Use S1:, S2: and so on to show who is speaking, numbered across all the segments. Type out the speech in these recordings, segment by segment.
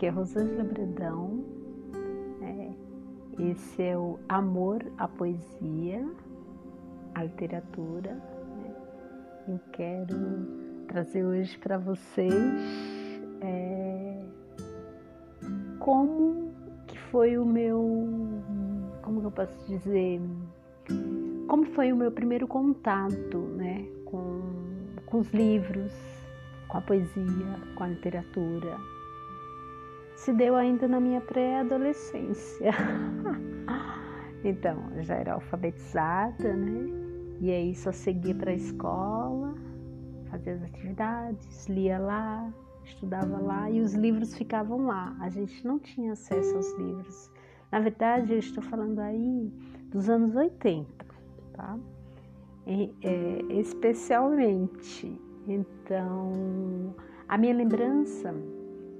S1: aqui é Rosângela Bredão. É, esse é o Amor à Poesia, à Literatura. Né? Eu quero trazer hoje para vocês é, como que foi o meu, como eu posso dizer, como foi o meu primeiro contato, né, com, com os livros, com a poesia, com a literatura. Se deu ainda na minha pré-adolescência. então, já era alfabetizada, né? E aí só seguia para a escola, fazia as atividades, lia lá, estudava lá e os livros ficavam lá. A gente não tinha acesso aos livros. Na verdade, eu estou falando aí dos anos 80, tá? E, é, especialmente então, a minha lembrança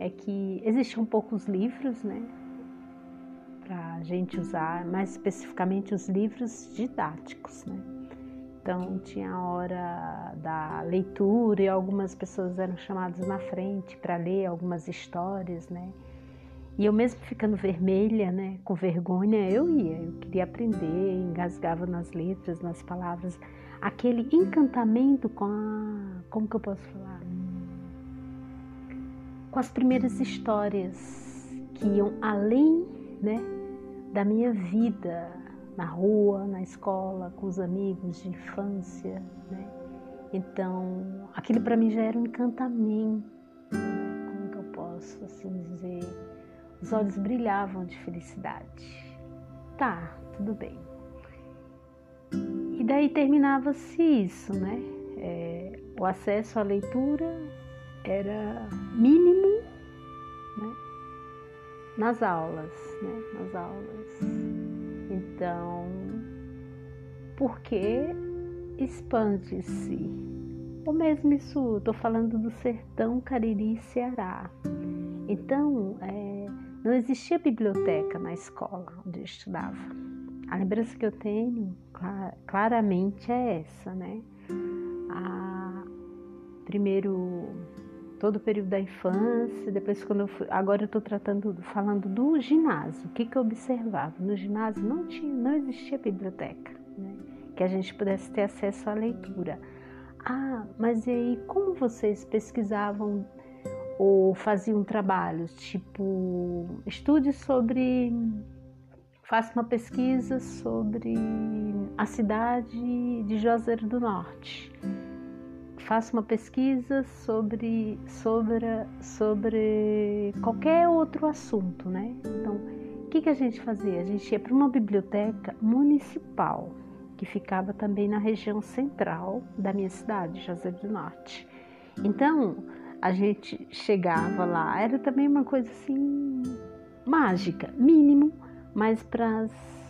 S1: é que existiam poucos livros, né? Para a gente usar, mais especificamente os livros didáticos, né? Então, tinha a hora da leitura e algumas pessoas eram chamadas na frente para ler algumas histórias, né? E eu mesmo ficando vermelha, né, com vergonha, eu ia, eu queria aprender, engasgava nas letras, nas palavras aquele encantamento com a. Como que eu posso falar? Com as primeiras histórias que iam além, né, da minha vida na rua, na escola, com os amigos de infância, né? Então, aquilo para mim já era um encantamento, né? como que eu posso assim dizer? Os olhos brilhavam de felicidade. Tá, tudo bem. E daí terminava-se isso, né? É, o acesso à leitura era mínimo né? nas aulas, né? Nas aulas. Então, porque expande-se. Ou mesmo isso, estou falando do sertão Cariri Ceará. Então, é, não existia biblioteca na escola onde eu estudava. A lembrança que eu tenho claramente é essa, né? A, primeiro todo o período da infância, depois quando eu fui, agora eu estou tratando, falando do ginásio. O que, que eu observava no ginásio não tinha, não existia biblioteca, né? Que a gente pudesse ter acesso à leitura. Ah, mas e aí como vocês pesquisavam ou faziam trabalhos tipo estude sobre faça uma pesquisa sobre a cidade de Juazeiro do Norte. Faça uma pesquisa sobre, sobre, sobre qualquer outro assunto, né? Então, o que, que a gente fazia? A gente ia para uma biblioteca municipal, que ficava também na região central da minha cidade, Juazeiro do Norte. Então, a gente chegava lá, era também uma coisa assim mágica, mínimo mas para as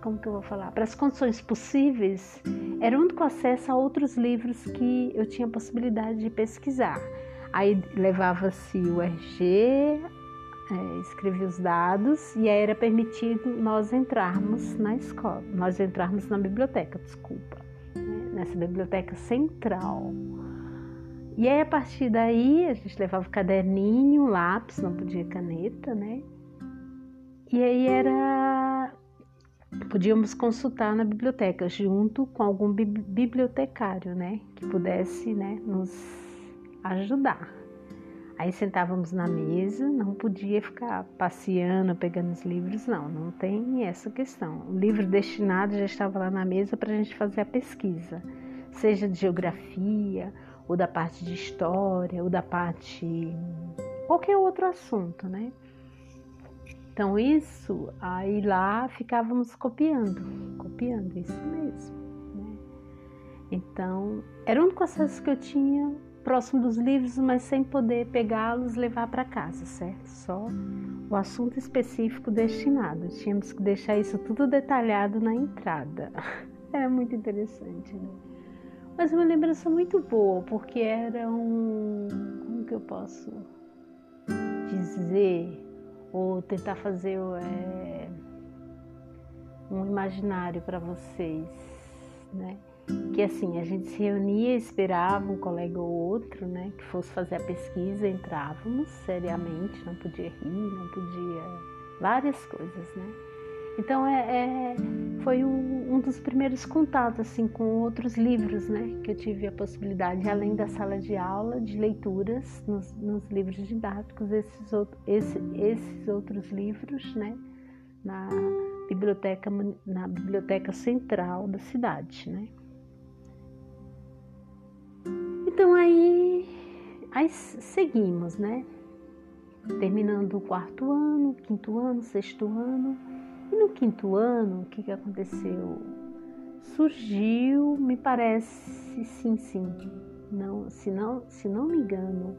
S1: como que eu vou falar? Para as condições possíveis, era o único acesso a outros livros que eu tinha possibilidade de pesquisar. Aí levava-se o RG, é, escrevia os dados e aí era permitido nós entrarmos na escola, nós entrarmos na biblioteca, desculpa, né? nessa biblioteca central. E aí a partir daí a gente levava o caderninho, lápis, não podia caneta, né? E aí era podíamos consultar na biblioteca junto com algum bibliotecário, né, que pudesse, né, nos ajudar. Aí sentávamos na mesa, não podia ficar passeando, pegando os livros, não, não tem essa questão. O livro destinado já estava lá na mesa para a gente fazer a pesquisa, seja de geografia, ou da parte de história, ou da parte. qualquer outro assunto, né? Então isso, aí lá ficávamos copiando, copiando, isso mesmo. Né? Então, era o único acesso que eu tinha próximo dos livros, mas sem poder pegá-los levar para casa, certo? Só o assunto específico destinado. Tínhamos que deixar isso tudo detalhado na entrada. Era muito interessante, né? Mas uma lembrança muito boa, porque era um. Como que eu posso dizer? Ou tentar fazer é, um imaginário para vocês, né? Que assim, a gente se reunia, esperava um colega ou outro, né, que fosse fazer a pesquisa, entrávamos seriamente, não podia rir, não podia. várias coisas, né? Então é, é foi um, um, dos primeiros contatos assim com outros livros, né, que eu tive a possibilidade, além da sala de aula, de leituras nos, nos livros didáticos, esses, esse, esses outros livros, né, na biblioteca na biblioteca central da cidade, né. Então aí, aí seguimos, né? Terminando o quarto ano, quinto ano, sexto ano. E no quinto ano, o que, que aconteceu? Surgiu, me parece, sim, sim. Não, se não, se não me engano,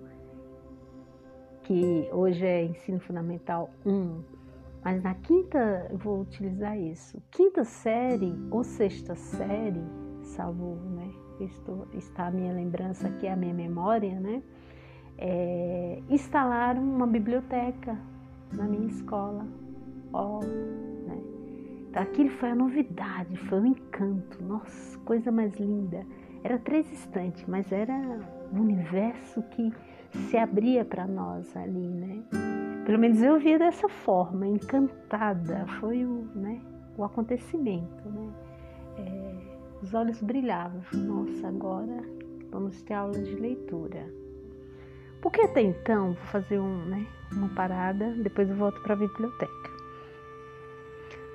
S1: que hoje é ensino fundamental 1, mas na quinta, vou utilizar isso, quinta série ou sexta série, salvo, né? estou, está a minha lembrança aqui, a minha memória, né? É, instalaram uma biblioteca na minha escola. Oh, aquilo foi a novidade, foi um encanto. Nossa, coisa mais linda. Era três estantes, mas era um universo que se abria para nós ali, né? Pelo menos eu via dessa forma, encantada. Foi o, né, o acontecimento, né? É, os olhos brilhavam. Nossa, agora vamos ter aula de leitura. Porque até então, vou fazer um, né, uma parada, depois eu volto para a biblioteca.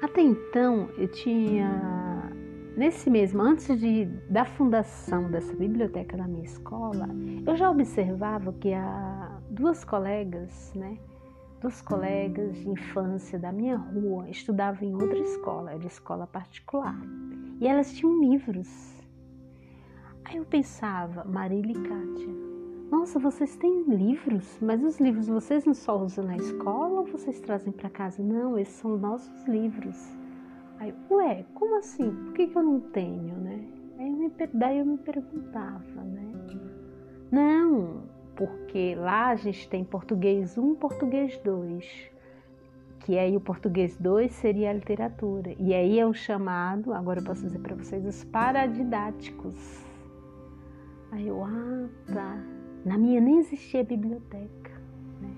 S1: Até então, eu tinha, nesse mesmo, antes de, da fundação dessa biblioteca na minha escola, eu já observava que há duas colegas, né, duas colegas de infância da minha rua estudavam em outra escola, era escola particular. E elas tinham livros. Aí eu pensava, Marília e Kátia, nossa, vocês têm livros, mas os livros vocês não só usam na escola ou vocês trazem para casa? Não, esses são nossos livros. Aí, ué, como assim? Por que, que eu não tenho, né? Aí eu me, daí eu me perguntava, né? Não, porque lá a gente tem português 1, português 2 que aí o português 2 seria a literatura. E aí é o chamado, agora eu posso dizer para vocês, os paradidáticos. Aí eu, ah, tá. Na minha nem existia biblioteca. Né?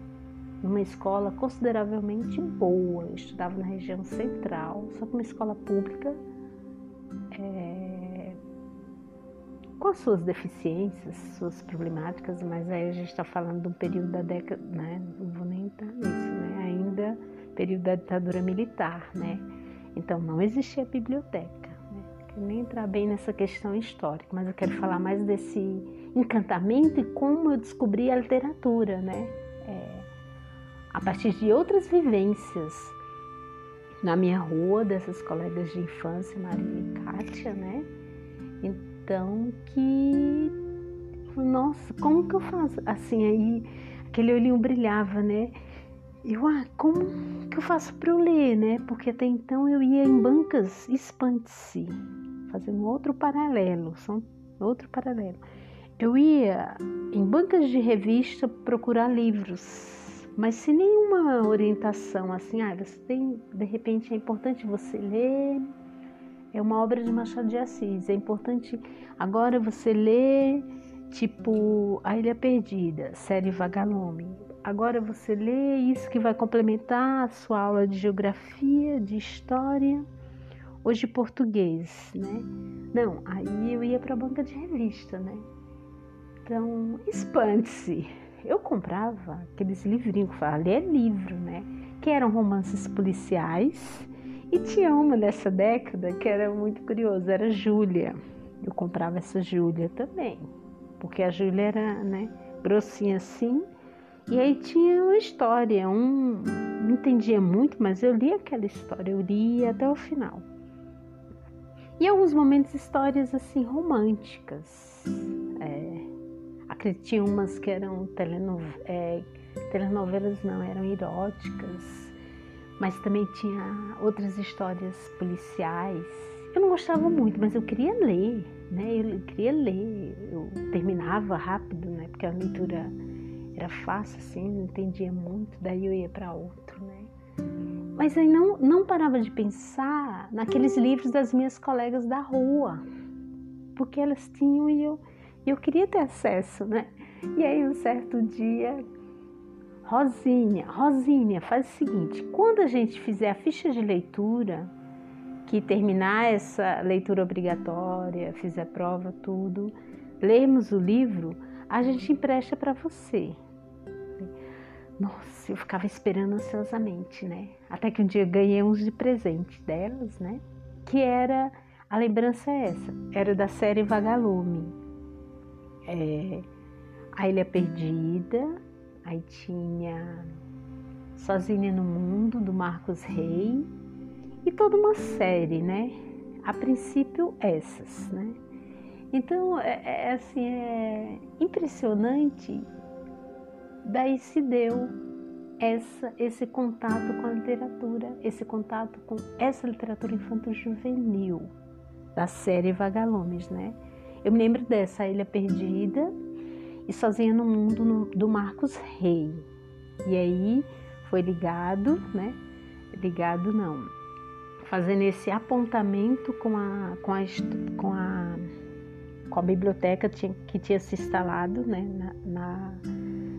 S1: Numa escola consideravelmente boa. Eu estudava na região central, só que uma escola pública. É, com as suas deficiências, suas problemáticas, mas aí a gente está falando de um período da década, né? Não vou nem entrar nisso, né? Ainda período da ditadura militar, né? Então não existia biblioteca. Nem entrar bem nessa questão histórica, mas eu quero falar mais desse encantamento e como eu descobri a literatura, né? É, a partir de outras vivências na minha rua, dessas colegas de infância, Maria e Kátia, né? Então que nossa, como que eu faço? Assim aí, aquele olhinho brilhava, né? eu, ah, como que eu faço para eu ler, né? Porque até então eu ia em bancas fazendo outro paralelo, são outro paralelo. Eu ia em bancas de revista procurar livros, mas sem nenhuma orientação assim, ah, você tem, de repente é importante você ler, é uma obra de Machado de Assis, é importante agora você ler tipo A Ilha Perdida, série Vagalume Agora você lê isso que vai complementar a sua aula de geografia, de história de português, né? Não, aí eu ia para a banca de revista, né? Então, espante-se. Eu comprava aqueles livrinhos que falavam, é livro, né? Que eram romances policiais. E tinha uma dessa década que era muito curiosa, era Júlia. Eu comprava essa Júlia também, porque a Júlia era, né, grossinha assim, e aí tinha uma história, um não entendia muito, mas eu li aquela história, eu li até o final. E alguns momentos histórias assim românticas. É, acredito tinha umas que eram é, telenovelas, não, eram eróticas, mas também tinha outras histórias policiais. Eu não gostava muito, mas eu queria ler, né? Eu queria ler, eu terminava rápido, né? Porque a leitura era fácil assim, não entendia muito, daí eu ia para outro, né? Mas aí não, não parava de pensar naqueles livros das minhas colegas da rua, porque elas tinham e eu, eu queria ter acesso, né? E aí um certo dia, Rosinha, Rosinha, faz o seguinte, quando a gente fizer a ficha de leitura, que terminar essa leitura obrigatória, fizer prova, tudo, lermos o livro, a gente empresta para você. Nossa, eu ficava esperando ansiosamente, né? Até que um dia ganhei uns de presente delas, né? Que era a lembrança é essa, era da série Vagalume. É, a Ilha Perdida, aí tinha Sozinha no Mundo, do Marcos Rey, e toda uma série, né? A princípio essas, né? Então, é, é assim, é impressionante daí se deu essa, esse contato com a literatura, esse contato com essa literatura infanto-juvenil da série Vagalumes, né? Eu me lembro dessa Ilha Perdida e Sozinha no Mundo no, do Marcos Rey. E aí foi ligado, né? Ligado não, fazendo esse apontamento com a, com a, com a, com a biblioteca que tinha se instalado né, na, na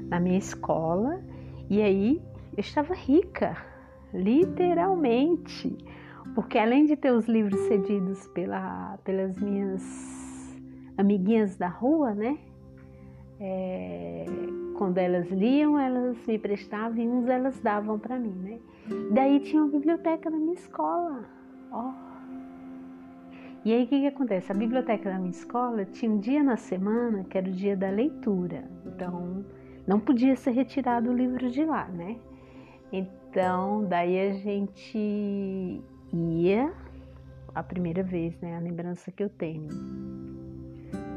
S1: na minha escola e aí eu estava rica, literalmente, porque além de ter os livros cedidos pela, pelas minhas amiguinhas da rua, né? É, quando elas liam, elas me prestavam e uns elas davam para mim, né? Daí tinha uma biblioteca na minha escola, ó. E aí o que, que acontece? A biblioteca da minha escola tinha um dia na semana que era o dia da leitura. Então, não podia ser retirado o livro de lá, né? Então, daí a gente ia, a primeira vez, né? A lembrança que eu tenho.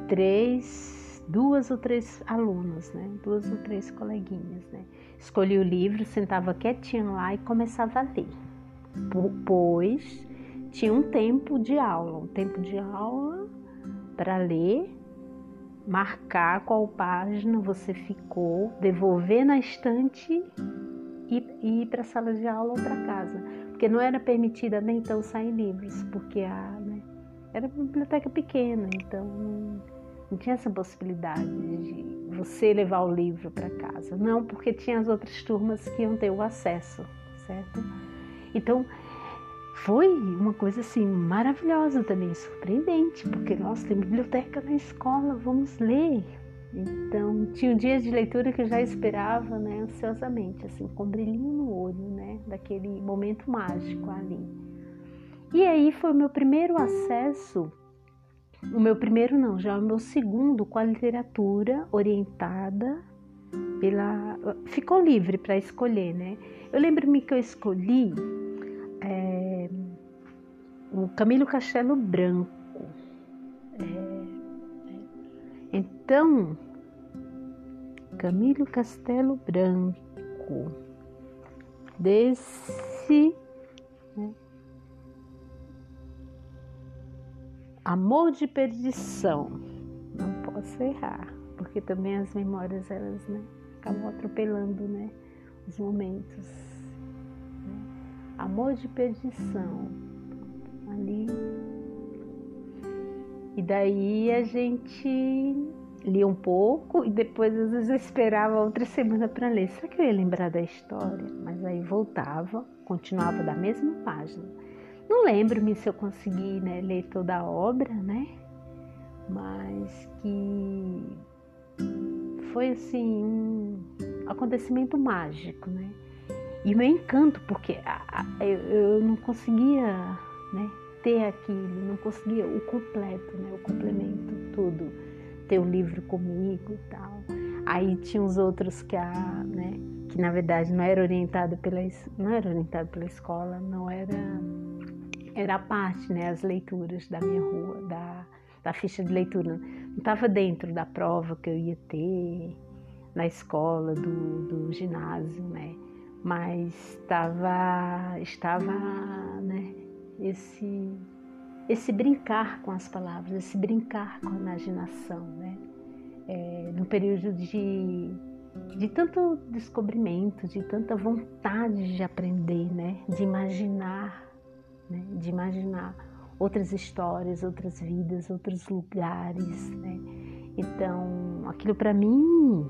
S1: Três, duas ou três alunos, né? Duas ou três coleguinhas, né? Escolhi o livro, sentava quietinha lá e começava a ler. Pois tinha um tempo de aula, um tempo de aula para ler marcar qual página você ficou, devolver na estante e, ir para a sala de aula ou para casa. Porque não era permitida nem então sair livros, porque a, né, era uma biblioteca pequena, então não, não tinha essa possibilidade de você levar o livro para casa. Não, porque tinha as outras turmas que iam ter o acesso, certo? Então, foi uma coisa assim maravilhosa também, surpreendente, porque nós tem biblioteca na escola, vamos ler. Então, tinha um dia de leitura que eu já esperava, né, ansiosamente, assim, com um brilhinho no olho, né, daquele momento mágico ali. E aí foi o meu primeiro acesso, o meu primeiro não, já o meu segundo com a literatura orientada pela. Ficou livre para escolher, né? Eu lembro-me que eu escolhi é, o Camilo Castelo Branco. É, é, então, Camilo Castelo Branco, desse né, Amor de Perdição, não posso errar, porque também as memórias elas né, acabam atropelando né, os momentos. Amor de perdição ali. E daí a gente lia um pouco e depois às vezes eu esperava outra semana para ler. Será que eu ia lembrar da história? Mas aí voltava, continuava da mesma página. Não lembro-me se eu consegui né, ler toda a obra, né? Mas que foi assim um acontecimento mágico, né? E meu encanto, porque eu não conseguia né, ter aquilo, não conseguia o completo, né, o complemento, tudo, ter o livro comigo e tal. Aí tinha os outros que, a, né, que na verdade não era orientado pela, não era orientado pela escola, não era, era a parte, né, as leituras da minha rua, da, da ficha de leitura. Não estava dentro da prova que eu ia ter na escola, do, do ginásio, né? mas estava estava né, esse esse brincar com as palavras, esse brincar com a imaginação, né? É, no período de, de tanto descobrimento, de tanta vontade de aprender, né? De imaginar, né? De imaginar outras histórias, outras vidas, outros lugares, né? Então, aquilo para mim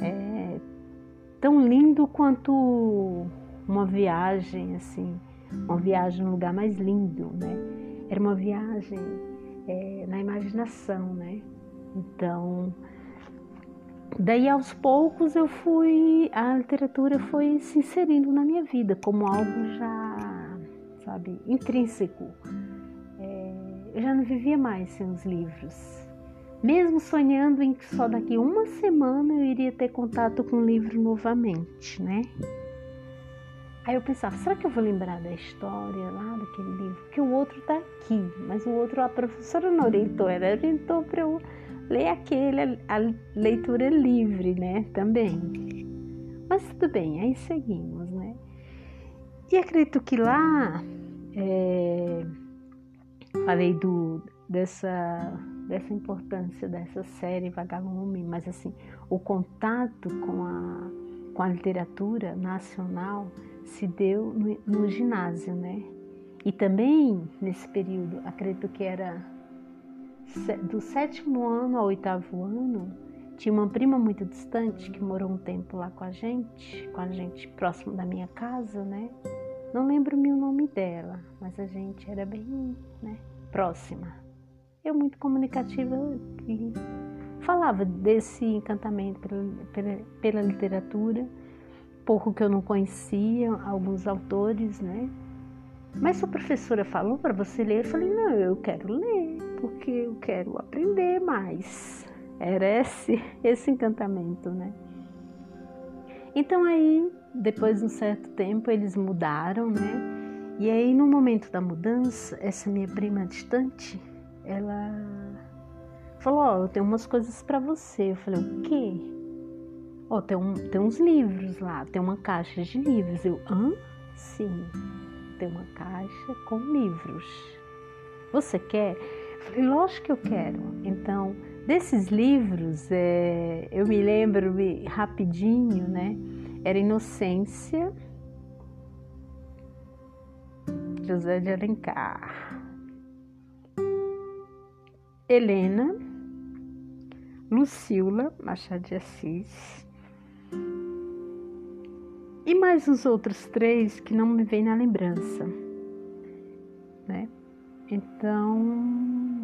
S1: é tão lindo quanto uma viagem, assim, uma viagem num lugar mais lindo, né? Era uma viagem é, na imaginação, né? Então, daí aos poucos eu fui, a literatura foi se inserindo na minha vida como algo já, sabe, intrínseco. É, eu já não vivia mais sem os livros. Mesmo sonhando em que só daqui uma semana eu iria ter contato com o livro novamente, né? Aí eu pensava, será que eu vou lembrar da história lá daquele livro? Porque o outro tá aqui, mas o outro a professora não orientou, ela orientou para eu ler aquele, a leitura livre, né? Também. Mas tudo bem, aí seguimos, né? E acredito que lá é, falei do, dessa, dessa importância dessa série Vagalume, mas assim, o contato com a, com a literatura nacional se deu no, no ginásio, né? E também nesse período, acredito que era do sétimo ano ao oitavo ano, tinha uma prima muito distante que morou um tempo lá com a gente, com a gente próximo da minha casa, né? Não lembro-me o nome dela, mas a gente era bem, né, próxima. Eu muito comunicativa e falava desse encantamento pela, pela, pela literatura pouco que eu não conhecia, alguns autores, né? Mas se a professora falou para você ler, eu falei, não, eu quero ler, porque eu quero aprender mais. Era esse, esse encantamento, né? Então aí, depois de um certo tempo, eles mudaram, né? E aí, no momento da mudança, essa minha prima distante, ela falou, ó, oh, eu tenho umas coisas para você. Eu falei, o quê? Ó, tem, um, tem uns livros lá, tem uma caixa de livros. Eu, hã? Sim, tem uma caixa com livros. Você quer? Eu falei, lógico que eu quero. Então, desses livros, é, eu me lembro rapidinho, né? Era Inocência, José de Alencar, Helena, Lucila Machado de Assis, e mais os outros três que não me vêm na lembrança, né? Então,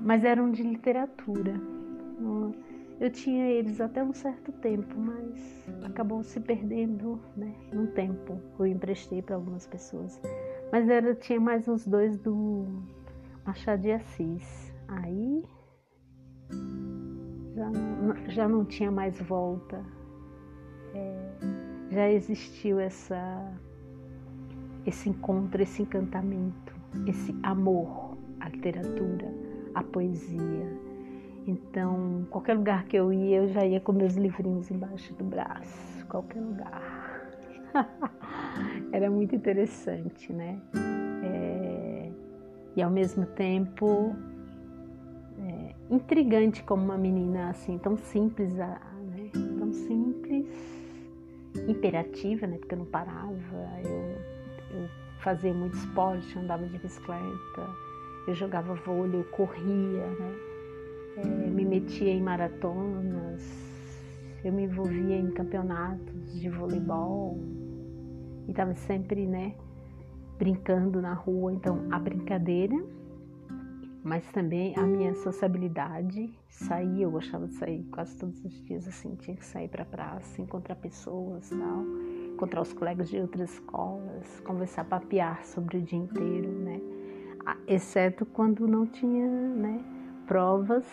S1: mas eram de literatura. Eu tinha eles até um certo tempo, mas acabou se perdendo, né? Um tempo eu emprestei para algumas pessoas. Mas era tinha mais uns dois do Machado de Assis. Aí já não, já não tinha mais volta. É, já existiu essa, esse encontro, esse encantamento, esse amor à literatura, à poesia. Então, qualquer lugar que eu ia, eu já ia com meus livrinhos embaixo do braço, qualquer lugar. Era muito interessante, né? É, e ao mesmo tempo é, intrigante como uma menina assim tão simples, né? Tão simples imperativa, né? Porque eu não parava, eu, eu fazia muito esporte, andava de bicicleta, eu jogava vôlei, eu corria, né? É, me metia em maratonas, eu me envolvia em campeonatos de voleibol e estava sempre, né? Brincando na rua, então a brincadeira mas também a minha sociabilidade, sair, eu gostava de sair quase todos os dias, assim, tinha que sair para a praça, encontrar pessoas, tal, encontrar os colegas de outras escolas, conversar, papear sobre o dia inteiro, né, exceto quando não tinha, né, provas,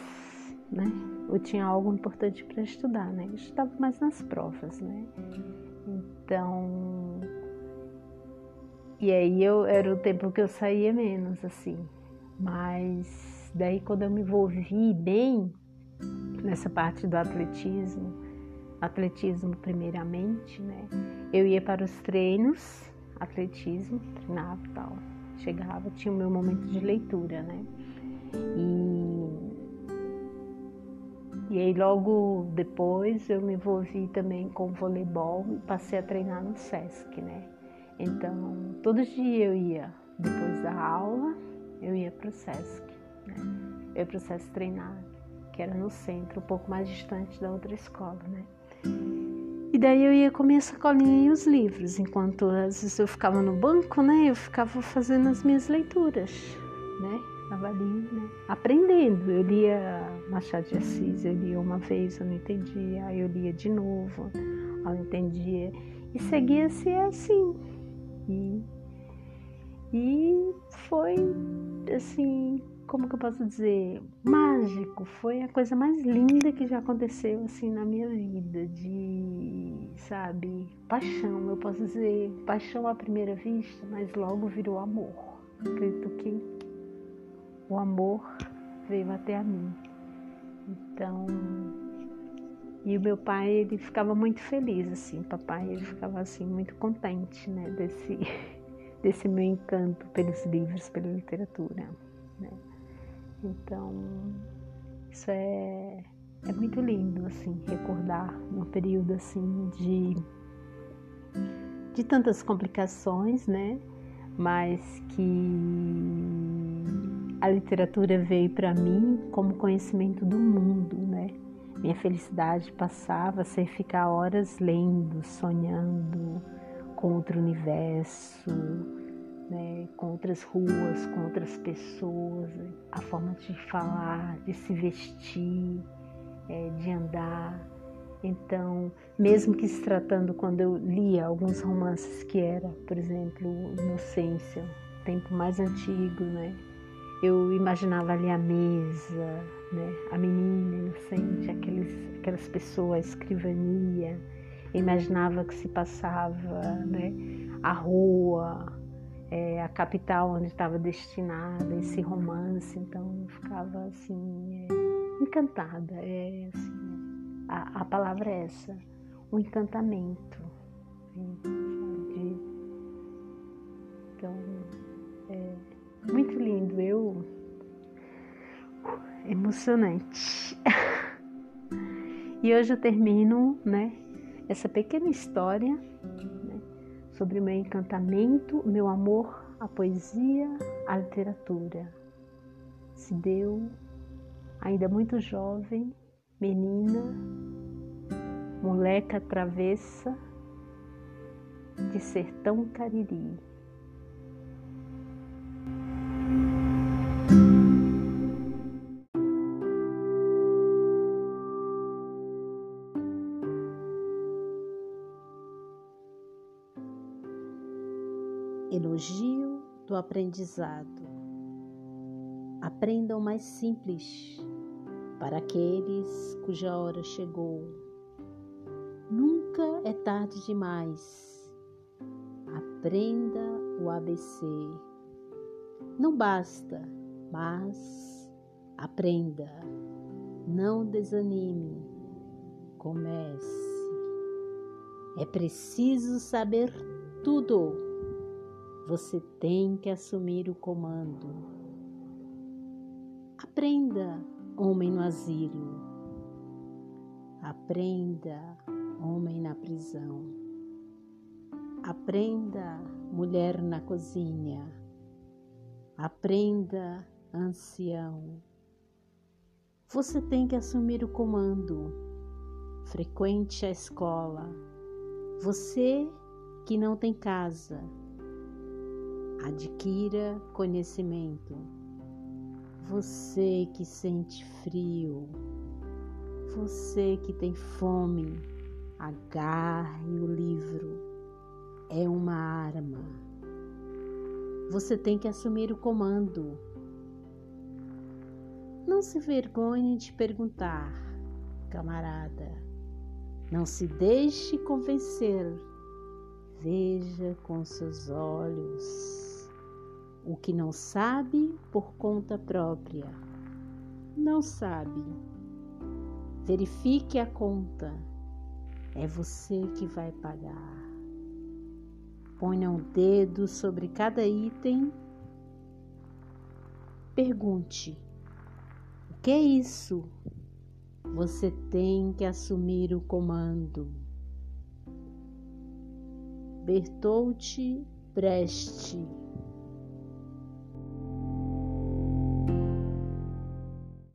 S1: né, ou tinha algo importante para estudar, né, eu estudava mais nas provas, né, então, e aí eu, era o tempo que eu saía menos, assim, mas daí quando eu me envolvi bem nessa parte do atletismo, atletismo primeiramente, né? Eu ia para os treinos, atletismo, treinava e tal. Chegava, tinha o meu momento de leitura, né? E e aí logo depois eu me envolvi também com voleibol e passei a treinar no SESC, né? Então, todos os dias eu ia depois da aula, eu ia para o SESC, né? Eu ia para o SESC treinar, que era no centro, um pouco mais distante da outra escola, né? E daí eu ia com minha sacolinha e os livros, enquanto às vezes eu ficava no banco, né? Eu ficava fazendo as minhas leituras, né? Estava ali, né? Aprendendo. Eu lia Machado de Assis, eu lia uma vez, eu não entendia, aí eu lia de novo, eu não entendia. E seguia-se assim. E, e foi assim, como que eu posso dizer, mágico, foi a coisa mais linda que já aconteceu assim na minha vida, de, sabe, paixão, eu posso dizer, paixão à primeira vista, mas logo virou amor. Acredito que o amor veio até a mim. Então, e o meu pai, ele ficava muito feliz assim, papai, ele ficava assim muito contente, né, desse desse meu encanto pelos livros, pela literatura, né? Então, isso é, é muito lindo, assim, recordar um período, assim, de, de tantas complicações, né? Mas que a literatura veio para mim como conhecimento do mundo, né? Minha felicidade passava a ser ficar horas lendo, sonhando com outro universo, né, com outras ruas, com outras pessoas, a forma de falar, de se vestir, é, de andar. Então, mesmo que se tratando quando eu lia alguns romances que era, por exemplo, Inocência, tempo mais antigo, né? Eu imaginava ali a mesa, né? A menina inocente, aqueles, aquelas pessoas, a escrivania. Eu imaginava que se passava, né? A rua, é, a capital onde estava destinada esse romance, então eu ficava assim é, encantada. É, assim, a, a, palavra é essa, um encantamento. De, então é muito lindo, eu emocionante. e hoje eu termino, né, essa pequena história sobre o meu encantamento, meu amor à poesia, à literatura. Se deu, ainda muito jovem, menina, moleca travessa de sertão cariri.
S2: Aprendizado. Aprendam mais simples para aqueles cuja hora chegou. Nunca é tarde demais. Aprenda o ABC. Não basta, mas aprenda. Não desanime. Comece. É preciso saber tudo você tem que assumir o comando. Aprenda, homem no asilo. Aprenda, homem na prisão. Aprenda, mulher na cozinha. Aprenda, ancião. Você tem que assumir o comando. Frequente a escola. Você que não tem casa adquira conhecimento. Você que sente frio, você que tem fome, agarre o livro. É uma arma. Você tem que assumir o comando. Não se vergonhe de perguntar, camarada. Não se deixe convencer. Veja com seus olhos o que não sabe por conta própria. Não sabe. Verifique a conta. É você que vai pagar. Ponha um dedo sobre cada item. Pergunte: o que é isso? Você tem que assumir o comando. Bertolt Brecht